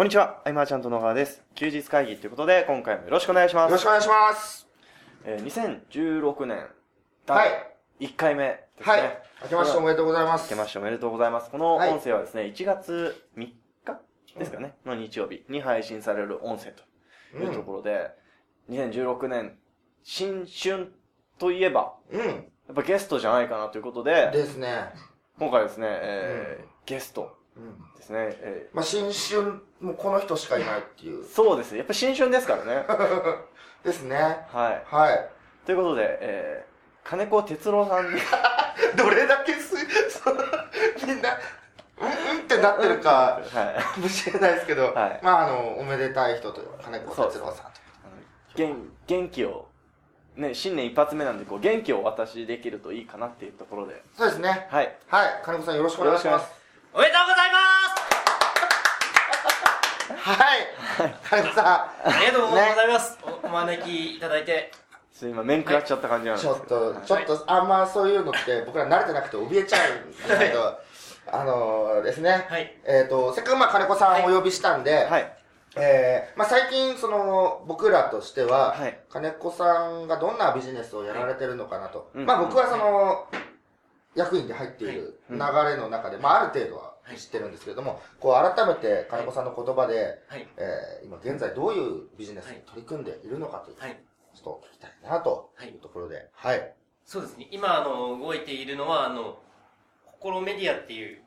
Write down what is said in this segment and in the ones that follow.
こんにちは、アイマーちゃんと野川です。休日会議ということで、今回もよろしくお願いします。よろしくお願いします。えー、2016年、はい。1回目ですね。はい。明けましておめでとうございます。明けましておめでとうございます。このはい音声はですね、1月3日ですかね、の日曜日に配信される音声というところで、2016年、新春といえば、うん。やっぱゲストじゃないかなということで、ですね。今回ですね、えーゲストうん。ですね、えまあ、新春、もうこの人しかいないっていうー。そうですね、やっぱ新春ですからね。ですね。はい。はい。ということで、えー、金子哲郎さんに、どれだけす、そ のみんな、うんうんってなってるか、はい。かもしれないですけど、はいまあ、あの、おめでたい人というか、金子哲郎さんと。元元気を、ね、新年一発目なんで、こう、元気をお渡しできるといいかなっていうところで、そうですね。はい。はい。金子さんよろしくお願いします。おめでとうございます。はい。金子さありがとうございます、おお招きいただいて。ちょっと今、面食らっちゃった感じなんん、ですけど。ちょっと、ちょっと、あんまそういうのって僕ら慣れてなくて怯えちゃうんですけど、あのですね、はい。えっ、と、せっかくまあ金子さんをお呼びしたんで、はい。えーまあ、最近、その、僕らとしては、はい。金子さんがどんなビジネスをやられてるのかなと。うん。まあ、僕はその、役員で入っている流れの中で、まあ、ある程度は知ってるんですけれども、こう、改めて金子さんの言葉で、はい。えー今現在どういうビジネスに取り組んでいるのかという、はい。ちょっと聞きたいなとはい。いうところで、はい。そうですね。今あの動いているのはあの心メディアっていう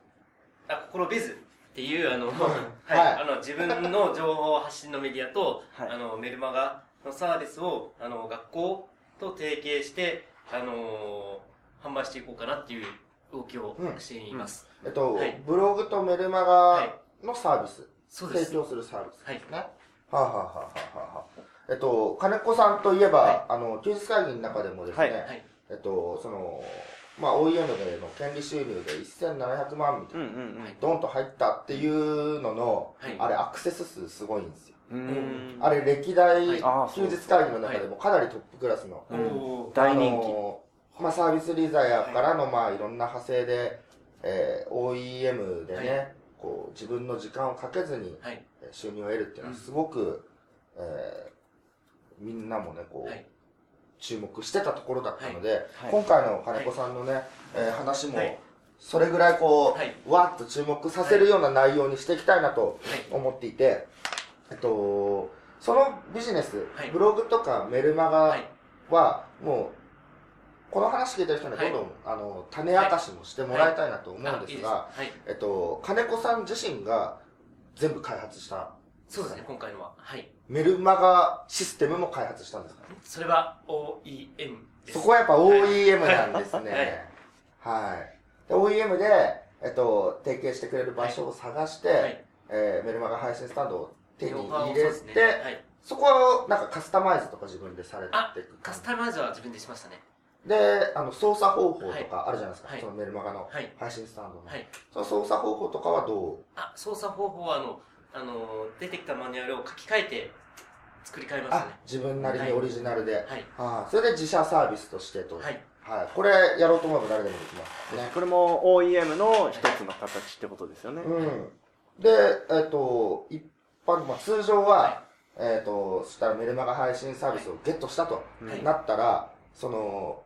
あ心ベズっていうあの、はい。はい。あの自分の情報発信のメディアと、はい。あのメルマガのサービスをあの学校と提携してあの販売していこうかなっていう動きをうんしています、えっと、はい。ブログとメルマはいガのサービス、そうです。提供するサービスはいですね。はあ、はあはあはあはあ、えっと、金子さんといえば、はあの、休日会議の中でもですね、はい。はい。えっと、その、まあ、OEM での権利収入で1700万みたいな、うんうんうん。ドンと入ったっていうのの、はい。あれ、アクセス数すごいんですよ。あれ、歴代休日会議の中でもかなりトップクラスの、うんおー大人気。あのまあ、サービスリザヤからの、まあ、いろんな派生で、えー OEM でね、はこう自分の時間をかけずに収入を得るっていうのはすごく、えーみんなもねこう、はい。注目してたところだったので、はい。今回の金子さんのね、えー話もはい。それぐらいこう、はい。わっと注目させるような内容にしていきたいなとはい。思っていて、えっと、そのビジネス、はい。ブログとかメルマガはい。はもうこの話聞いてる人にはどんどん、あの種明かしもしてもらいたいなと思うんあいいですが、はいえっと、金子さん自身が全部開発したそうですね、今回のは。はい。メルマガシステムも開発したんですかそれは OEM です。そこはやっぱ OEM なんです はいね。はい。で OEM で、えっと、提携してくれる場所を探して、はい。えーメルマガ配信スタンドを手に入れて、そうですねはい。そこはなんかカスタマイズとか自分でされてあいくカスタマイズは自分でしましたね。で、あの、操作方法とかあるじゃないですか。はいそのメルマガのはい。配信スタンドの。はい。その操作方法とかはどう？あ、操作方法は、あの、あの、出てきたマニュアルを書き換えて作り変えましたあね。、自分なりにオリジナルで。はい。ああそれで自社サービスとしてと。はい。はい。これやろうと思えば誰でもできますね。これも OEM の一つの形ってことですよね。うん。で、えっ、と、一般、まあ、通常は、はえっ、と、そしたらメルマガ配信サービスをゲットしたとはいなったら、その、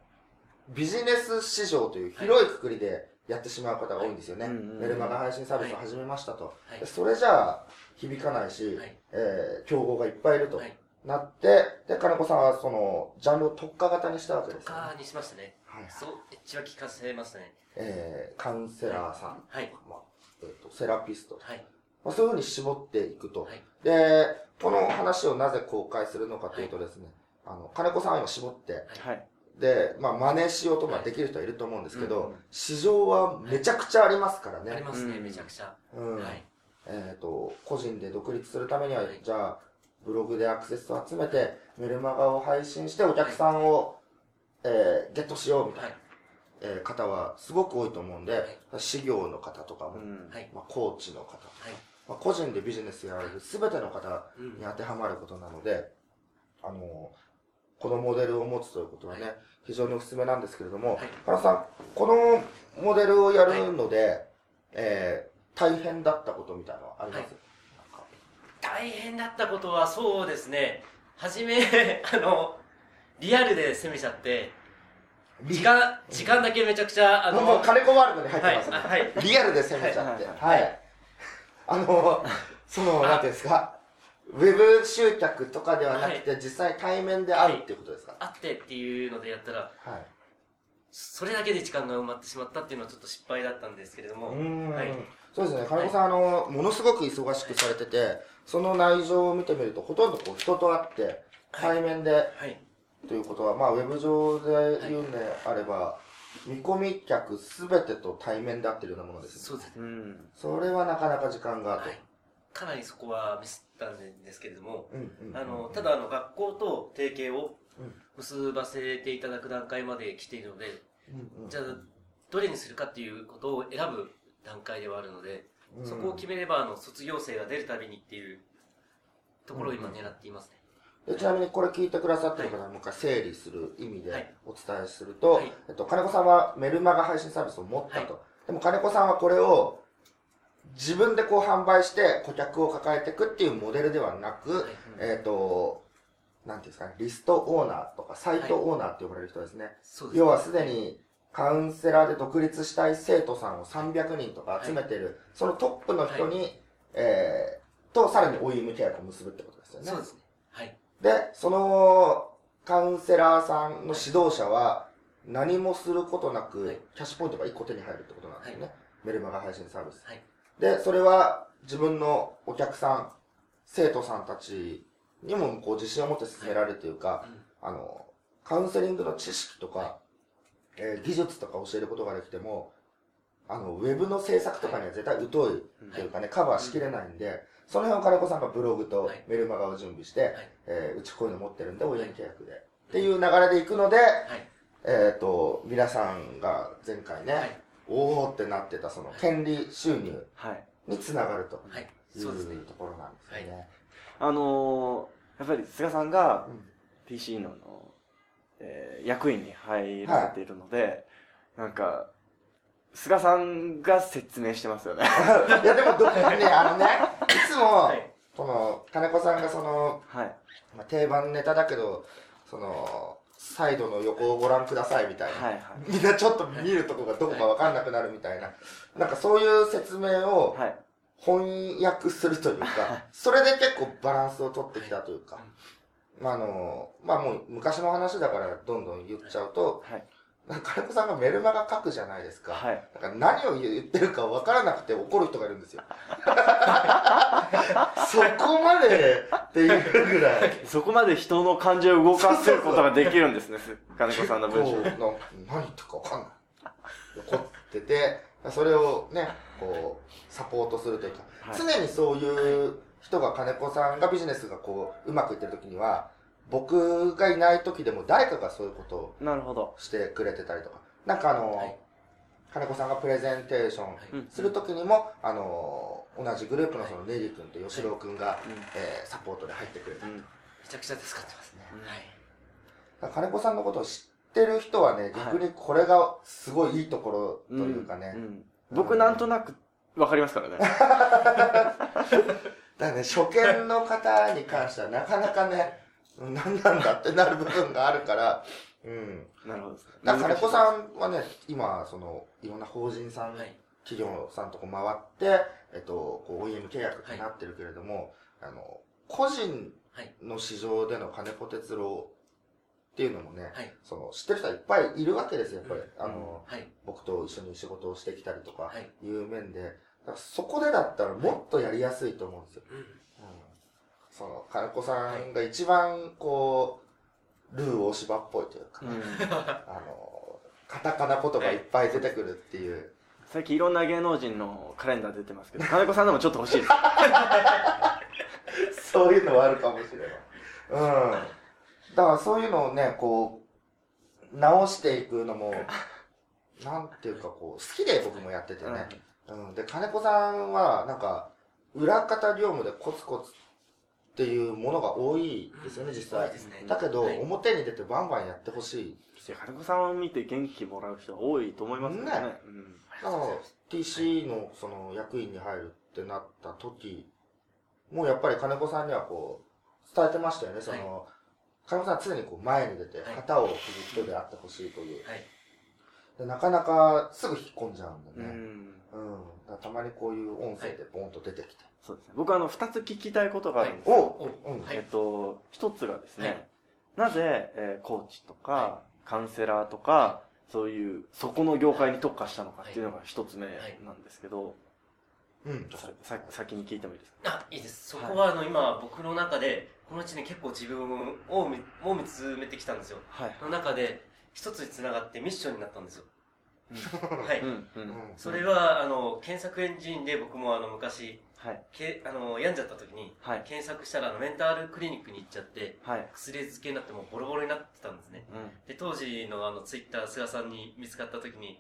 ビジネス市場という広いくくりでやってしまう方が多いんですよね。メルマガ配信サービスを始めましたと。はいでそれじゃあ、響かないし、はいえー競合がいっぱいいるとはい。なって、で、金子さんはその、ジャンルを特化型にしたわけですよ、ね。とかにしましたね。はい。そう、エッジは聞かせましたね。えーカウンセラーさん、はい。まあえーとセラピスト、はい。まあ、そういうふうに絞っていくと。はい。で、この話をなぜ公開するのかというとですね、あの、金子さんは今絞って、はい。で、まあ、真似しようとまあはいできる人はいると思うんですけど、うん市場はめちゃくちゃありますからね。ありますね、うんめちゃくちゃ。うん。はい。えっ、と、個人で独立するためには、はいじゃあ、ブログでアクセスを集めて、メルマガを配信してお客さんを、えーゲットしようみたいな、はい。えー方はすごく多いと思うんで、はい事業の方とかも。まあ、コーチの方、はい。まあ、個人でビジネスやられる全ての方うんに当てはまることなので、あの、このモデルを持つということはね、非常におすすめなんですけれども、はい。原さん、このモデルをやるので、えー大変だったことみたいなのはあります、大変だったことはそうですね、初め、あの、リアルで攻めちゃって、時間、時間だけめちゃくちゃ、あの、もう金子ワールドに入ってます。ね。はい。はい。リアルで攻めちゃって。はい。あの、その、なんていうんですか、ウェブ集客とかではなくて、実際対面で会うっていうことですか？あってっていうのでやったら、はい。それだけで時間が埋まってしまったっていうのはちょっと失敗だったんですけれども、はいそうですね、金子さん、あの、ものすごく忙しくされてて、その内情を見てみると、ほとんどこう人と会って、対面で、はい。ということは、まあ、ウェブ上で言うんであれば、見込み客すべてと対面で会ってるようなものですね。そうですね。うん。それはなかなか時間があと。はい。かなりそこはミスったんですけれども、あの、ただあの、学校と提携をうん。結ばせていただく段階まで来ているので、うんうん。じゃあ、どれにするかっていうことを選ぶ段階ではあるので、うん。そこを決めれば、あの、卒業生が出るたびにっていうところを今狙っていますね。でちなみにこれ聞いてくださってる方はもう一回整理する意味ではい。お伝えすると、はい。えっと、金子さんはメルマガ配信サービスを持ったと。はでも金子さんはこれを自分でこう販売して顧客を抱えていくっていうモデルではなく、はいえっと、なんていうんですかね、リストオーナーとかサイトオーナーって呼ばれる人ですね。そうですね。要はすでにカウンセラーで独立したい生徒さんを300人とか集めてる、そのトップの人に、えー、とさらに OEM 契約を結ぶってことですよね。そうですね。はい。で、そのカウンセラーさんの指導者は何もすることなく、はいキャッシュポイントが1個手に入るってことなんですよね。メルマガ配信サービス。はい。で、それは自分のお客さん、生徒さんたちにもこう自信を持って進められるというか、うん。あの、カウンセリングの知識とか、えー技術とか教えることができても、あの、ウェブの制作とかには絶対疎いというかね、カバーしきれないんで、その辺を金子さんがブログとはい。メルマガを準備して、い。えーうちこういうの持ってるんで、OEM 契約で。っていう流れでいくので、はい。えっ、と、皆さんが前回ね、はい。おーってなってたその権利収入はい。につながるとはい。う。ところなんですよね。あのー、やっぱり菅さんがうん PC の、えー役員に入られているので、なんか、菅さんが説明してますよね。いやでもどっかね、あのね、いつも、はいこの、金子さんがその、はい。まあ、定番ネタだけど、その、サイドの横をご覧くださいみたいな。はいはい。みんなちょっと見るとこがどこかわかんなくなるみたいな。なんかそういう説明をはい。翻訳するというか、それで結構バランスを取ってきたというか。まああの、まあもう昔の話だからどんどん言っちゃうと、はい。金子さんがメルマガ書くじゃないですか。はい。だから何を言ってるか分からなくて怒る人がいるんですよ。そこまでっていうぐらい。そこまで人の感情を動かせることができるんですね、す金子さんの文章。こうな何言ってるか分かんない。怒ってて、それをね、こう、サポートするというか、はい常にそういう人が金子さんがビジネスがこう、うまくいってる時には、僕がいない時でも誰かがそういうことを。してくれてたりとか。なんかあの、はい金子さんがプレゼンテーションうんする時にも、あの、同じグループのそのネリ君と吉郎君が、うんえーサポートで入ってくれた。うん。めちゃくちゃ助かってますね。はい。金子さんのことを知ってる人はね、逆にこれがすごいいいところというかね。ん僕なんとなくわかりますからね。だからね、初見の方に関してはなかなかね、うん何なんだってなる部分があるから、うん。なるほど。だから金子さん。んはね、今、その、いろんな法人さん、はい。企業さんとこ回って、えっと、こう OEM 契約になってるけれども、あの、個人はい。の市場での金子哲郎っていうのもね、はい。その、知ってる人はいっぱいいるわけですよ、やっぱり。うんあの、はい。僕と一緒に仕事をしてきたりとかはい。いう面で、そこでだったらもっとやりやすいと思うんですよ。うん。うんその、金子さんが一番こう、ルー大芝っぽいというか、うんあの、カタカナ言葉いっぱい出てくるっていう。最近いろんな芸能人のカレンダー出てますけど、金子さんでもちょっと欲しいです。そういうのはあるかもしれない。うん。だからそういうのをね、こう、直していくのも、なんていうかこう、好きで僕もやっててね。うん。で、金子さんは、なんか、裏方業務でコツコツっていうものが多いですよね、実際ね。だけど、はい表に出てバンバンやってほしい。金子さんを見て元気もらう人は多いと思いますね。ねうんだから、TC のその役員に入るってなった時もうやっぱり金子さんにはこう、伝えてましたよね、その、金子さんは常にこう前に出てはい、旗を振る人であってほしいという。はい。でなかなかすぐ引っ込んじゃうんだうね。ん。うん。だからたまにこういう音声でボンと出てきて。そうですね。僕あの、二つ聞きたいことがあるんですよ。えっと、一つがですね、はいなぜ、えーコーチとか、はカウンセラーとか、そういう、そこの業界に特化したのかっていうのが一つ目なんですけど、うん。ささ先に聞いてもいいですか？あ、いいです。そこは、あの、今、僕の中で、この1年結構自分を見を見つめてきたんですよ。はい。の中で、一つに繋がってミッションになったんですよ。はい。それは、あの、検索エンジンで僕もあの、昔、はい。けあの、病んじゃった時に、はい。検索したら、あの、メンタルクリニックに行っちゃって、はい。薬漬けになってもうボロボロになってたんですね。で、当時のあの、ツイッター、菅さんに見つかった時に、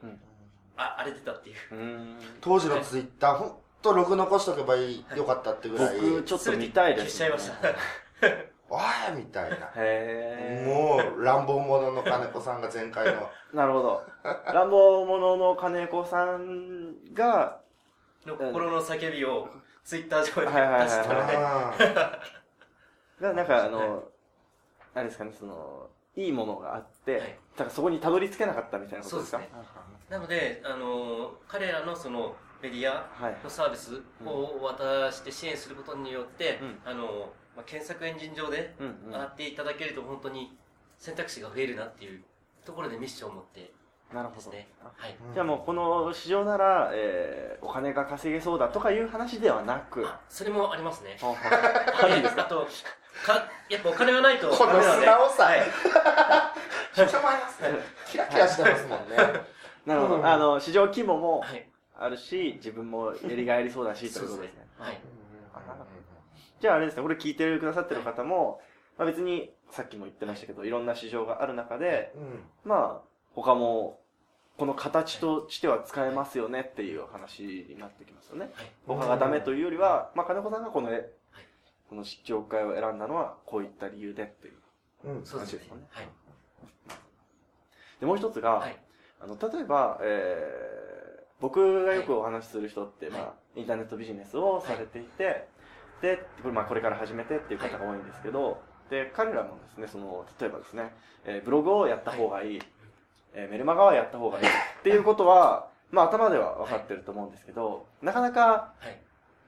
あ、あれ出たっていう。うん。うん。当時のツイッター、ほんとログ残しとけばいいよかったってぐらい、僕、ちょっと見たいです、消しちゃいました。おいみたいな。へー。もう、乱暴者の金子さんが前回の。なるほど。乱暴者の金子さんが、の心の叫びを、ツイッター上にはいはいはいはい出したらね。あが、なんかあの、はいあれですかね、その、いいものがあって、はいだからそこにたどり着けなかったみたいなことですか？そうですなので、あの、彼らのその、メディアはい。のサービスを渡して支援することによって、うんあの、まあ、検索エンジン上で。上がっていただけると本当に選択肢が増えるなっていうところでミッションを持ってなるほど。はい。ーじゃあもうこの市場なら、えー、お金が稼げそうだとかいう話ではなく、あ、それもありますね。ほんほんあるんですと、か、やっぱお金がないとこの。素直さはい。ちょっと前ますね。キラキラしてますもんね。なるほど。うんあの、市場規模もはい。あるし、自分もやりがいありそうだし、ということですね。はい。じゃああれですね、これ聞いてくださってる方も、まあ別に、さっきも言ってましたけど、いろんな市場がある中で、うんまあ、他も、この形としては使えますよねっていう話になってきますよね。はい。他がダメというよりは、まあ金子さんがこの、この業界を選んだのは、こういった理由でっていううんそうですね話ですよね。はい。で、もう一つが、はい。あの、例えば、えー、僕がよくお話しする人って、はいまあ、インターネットビジネスをされていて、で、これ、まあ、これから始めてっていう方が多いんですけど、で、彼らもですね、その、例えばですね、えーブログをやった方がいい、えーメルマガはやった方がいい。っていうことは、まあ、頭では分かってると思うんですけど、なかなか、はい。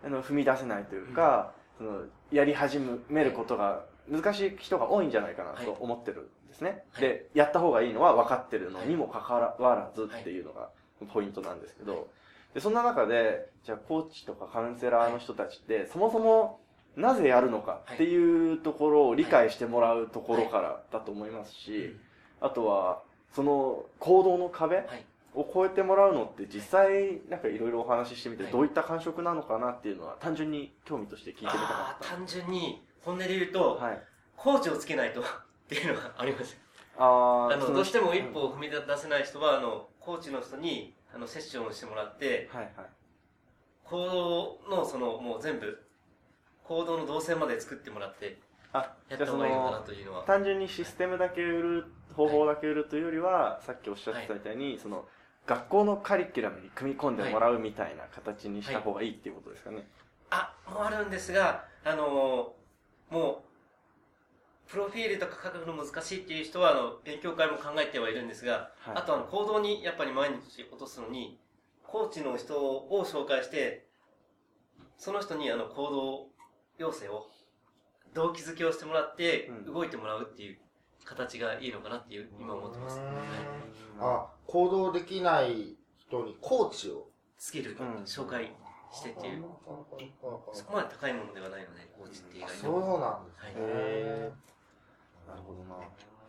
あの、踏み出せないというか、その、やり始めることが難しい人が多いんじゃないかなと思ってるんですね。はい。で、やった方がいいのは分かってるのにもかかわらずっていうのがポイントなんですけど、で、そんな中で、じゃあコーチとかカウンセラーの人たちって、そもそもなぜやるのかっていうところを理解してもらうところからだと思いますし、あとは、その行動の壁はい。を超えてもらうのって実際なんかいろいろお話ししてみてはいどういった感触なのかなっていうのは単純に興味として聞いてみたかっあー単純に、本音で言うと、た。はい。コーチをつけないとっていうのがあります。ああの、どうしても一歩を踏み出せない人は、あの、コーチの人に、あの、セッションをしてもらって、はいはい。行動の、その、もう全部、行動の動線まで作ってもらって、あ、やった方がいいのかなの、というのは。単純にシステムだけ売る、方法だけ売るというよりは、さっきおっしゃってたみたいに、その、学校のカリキュラムに組み込んでもらうみたいな形にした方がいいっていうことですかね。あ、もあるんですが、あのーもう、プロフィールとか書くの難しいっていう人は、あの、勉強会も考えてはいるんですが、はい。あとあの、行動にやっぱり毎日落とすのに、コーチの人を紹介して、その人にあの、行動要請を、動機づけをしてもらってう、ん。動いてもらうっていう形がいいのかなっていう、今思ってます。あ、行動できない人にコーチを。スキル、うん紹介してっていう、そこまで高いものではないので、コーチって意外そうと。なんですね。へなるほどな。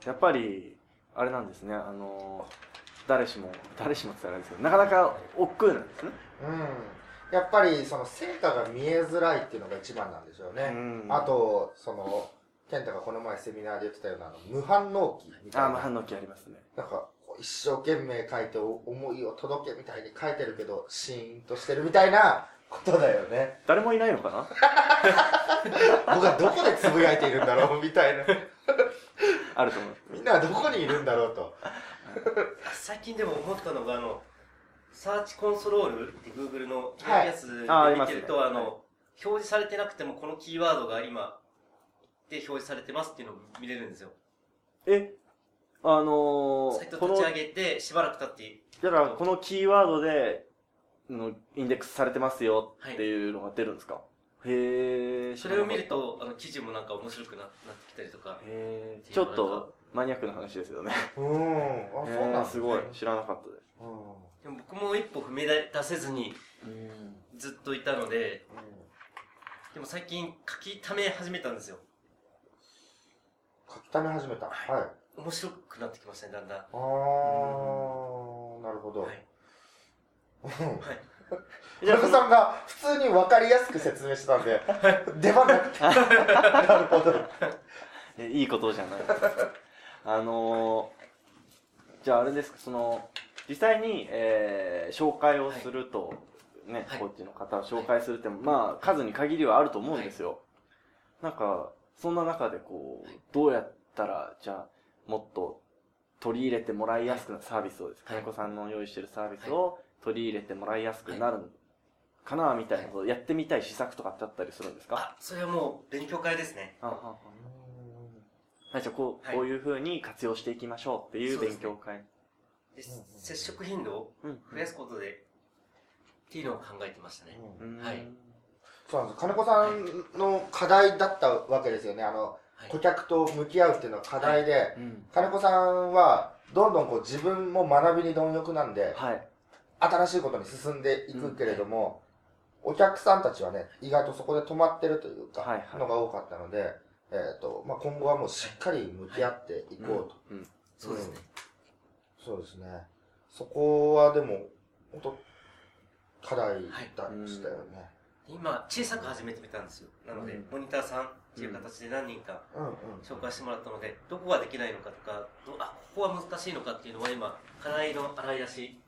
やっぱり、あれなんですね、あの、誰しも、誰しもって言ったらあれですけど、なかなか億劫なんですね。うん。やっぱりその成果が見えづらいっていうのが一番なんでしょうね。うんあと、その、健太がこの前セミナーで言ってたようなあの無反応期みたいあ、な。まあ反応期ありますね。なんか、こう一生懸命書いてお思いを届けみたいに書いてるけど、シーンとしてるみたいな ことだよね。誰もいないのかな？僕はどこでつぶやいているんだろうみたいな。あると思います。みんなはどこにいるんだろうと。最近でも思ったのが、あの、サーチコンソロールって Google のはいやつで見てると、あの、表示されてなくてもこのキーワードが今で表示されてますっていうのを見れるんですよ。え、あのー、サイト立ち上げてしばらく経って、だからこのキーワードで、のインデックスされてますよっていうのが出るんですか、へえ。それを見ると、あの、記事もなんか面白くななってきたりとか、へえ。ちょっとマニアックな話ですよね。うん。あ、そうなんすごいはい。知らなかったです。うん。でも僕も一歩踏み出せずにうん。ずっといたので、でも最近書き溜め始めたんですよ。書き溜め始めた。はい。面白くなってきましたね、だんだん。あー、なるほど。はい。うんはい。さんが普通に分かりやすく説明してたんで、出番なくて。なるほど。えいいことじゃない。あのー、じゃああれですか、その、実際に、えー紹介をすると、ね、はいコーチの方を紹介するっても、まあ、数に限りはあると思うんですよ。なんか、そんな中でこう、どうやったら、じゃあ、もっと取り入れてもらいやすくなサービスをです。はい。金子さんの用意してるサービスを取り入れてもらいやすくなるかな、みたいなことをやってみたい施策とかってあったりするんですか？あ、それはもう勉強会ですね。あはははい、じゃあこう、はい。こういう風に活用していきましょうっていう勉強会。で接触頻度をうん増やすことで、っていうのを考えてましたね。うんうん。はいそうなんです。金子さんの課題だったわけですよね。あの、はい顧客と向き合うっていうのは課題で、うん。金子さんは、どんどんこう自分も学びに貪欲なんで、はい。新しいことに進んでいくけれども、お客さんたちはね、意外とそこで止まってるというか、はいはいのが多かったので、えっ、と、まあ、今後はもうしっかり向き合っていこうと。うん。そうですね。そうですね。そこはでも、本当課題だしたよね。今、小さく始めてみたんですよ。なので、うんモニターさんっていう形で何人かうんうん。紹介してもらったので、どこができないのかとか、どあ、ここは難しいのかっていうのは今、課題の洗い出し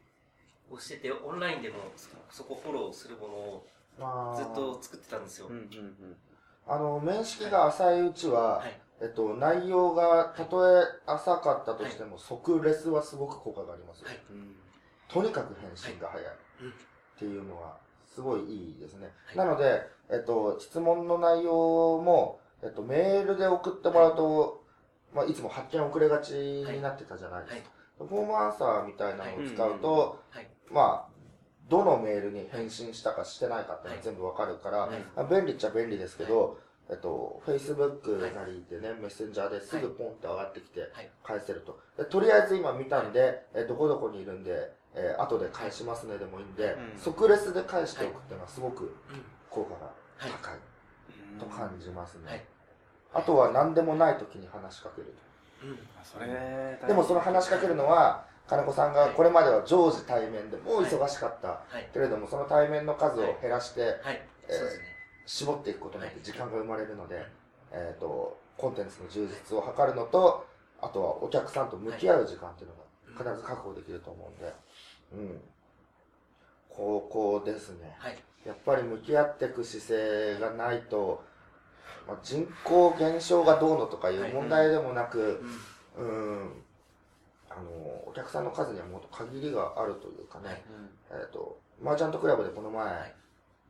をしてて、オンラインでもそそこフォローするものをまあずっと作ってたんですようん。うんあの、面識が浅いうちは、はい。えっと、内容がたとえ浅かったとしても、即レスはすごく効果がありますよ。はいうん。とにかく返信が早いうんっていうのはすごいいいですね。はい。なので、えっと、質問の内容も、えっと、メールで送ってもらうと、まあ、いつも発見遅れがちになってたじゃないですか。フォームアンサーみたいなのを使うと、はい。まあ、どのメールに返信したかしてないかって全部わかるから、便利っちゃ便利ですけど、えっと、Facebook なりでね、メッセンジャーですぐポンって上がってきてはい。返せると。でとりあえず今見たんで、えどこどこにいるんで、えー後で返しますねでもいいんで、うん即レスで返しておくっていうのはすごくうん。効果がはい。高いと感じますね。はいあとは何でもない時に話しかけるうん。それ。でもその話しかけるのは、金子さんがこれまでは常時対面でもう忙しかった。はい。けれども、その対面の数を減らして、はい。え。絞っていくことによって時間が生まれるので、えっ、と、コンテンツの充実を図るのと、あとはお客さんと向き合う時間っていうのが必ず確保できると思うんで、うん。ここですね。はい。やっぱり向き合っていく姿勢がないと、まあ、人口減少がどうのとかいう問題でもなく、うん。うん、あの、お客さんの数にはもっと限りがあるというかね、はい。うん。えっ、と、マーチャントクラブでこの前、はい。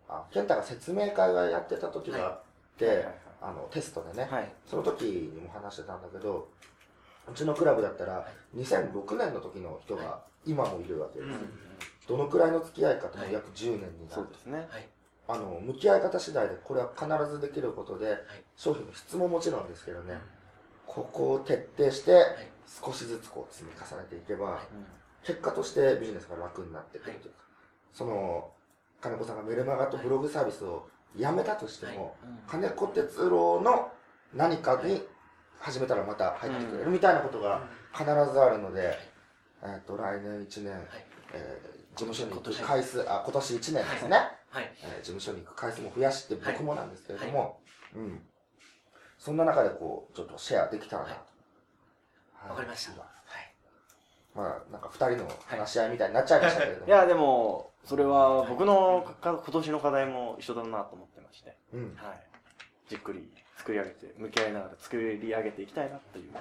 あ、ケンタが説明会がやってた時があって、はい。はい。はい。あの、テストでね、はい。その時にも話してたんだけど、うちのクラブだったら、2006年の時の人が今もいるわけ。です。うん。どのくらいの付き合いかと約10年になる。そう。ですね。はい。あの、向き合い方次第でこれは必ずできることで、商品の質ももちろんですけどね、ここを徹底してい。少しずつこう積み重ねていけば、はい。結果としてビジネスが楽になってくるというか、その、金子さんがメルマガとブログサービスをやめたとしても、金子哲郎の何かに始めたらまた入ってくれるみたいなことが必ずあるので、えっと、来年1年、えー事務所に行く回数、あ、今年1年ですね。はい。えー事務所に行く回数も増やして僕もなんですけれども、うん。そんな中でこう、ちょっとシェアできたらなと。はいわかりました。はい。まあ、なんか二人の話し合いみたいになっちゃいましたけれども。いや、でも、それは僕のか今年の課題も一緒だなと思ってまして、うん。はい。じっくり作り上げて、向き合いながら作り上げていきたいなっていう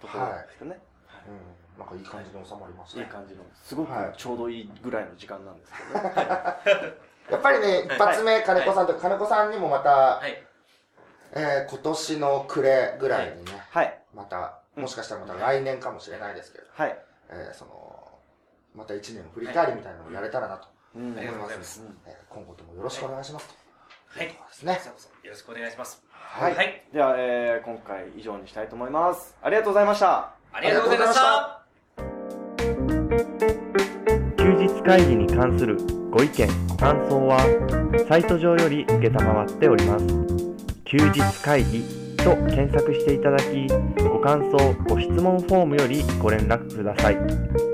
ところですよね。うん。なんかいい感じに収まりましたね。いい感じの、すごくはいちょうどいいぐらいの時間なんですけどね。やっぱりね、一発目、金子さんと、金子さんにもまた、はい。えー今年の暮れぐらいにね、はい。また、もしかしたらまた来年かもしれないですけど、はい。えーその、また一年の振り返りみたいなのをやれたらなとうんありがとうござい思いまますす。えー今後ともよろしくお願いしますと。はい。いうですねよろしくお願いします。はい。はいでは、えー、今回以上にしたいと思います。ありがとうございました。ありがとうございました。休日会議に関するご意見、ご感想は、サイト上より受けたまわっております。休日会議と検索していただき、ご感想、ご質問フォームよりご連絡ください。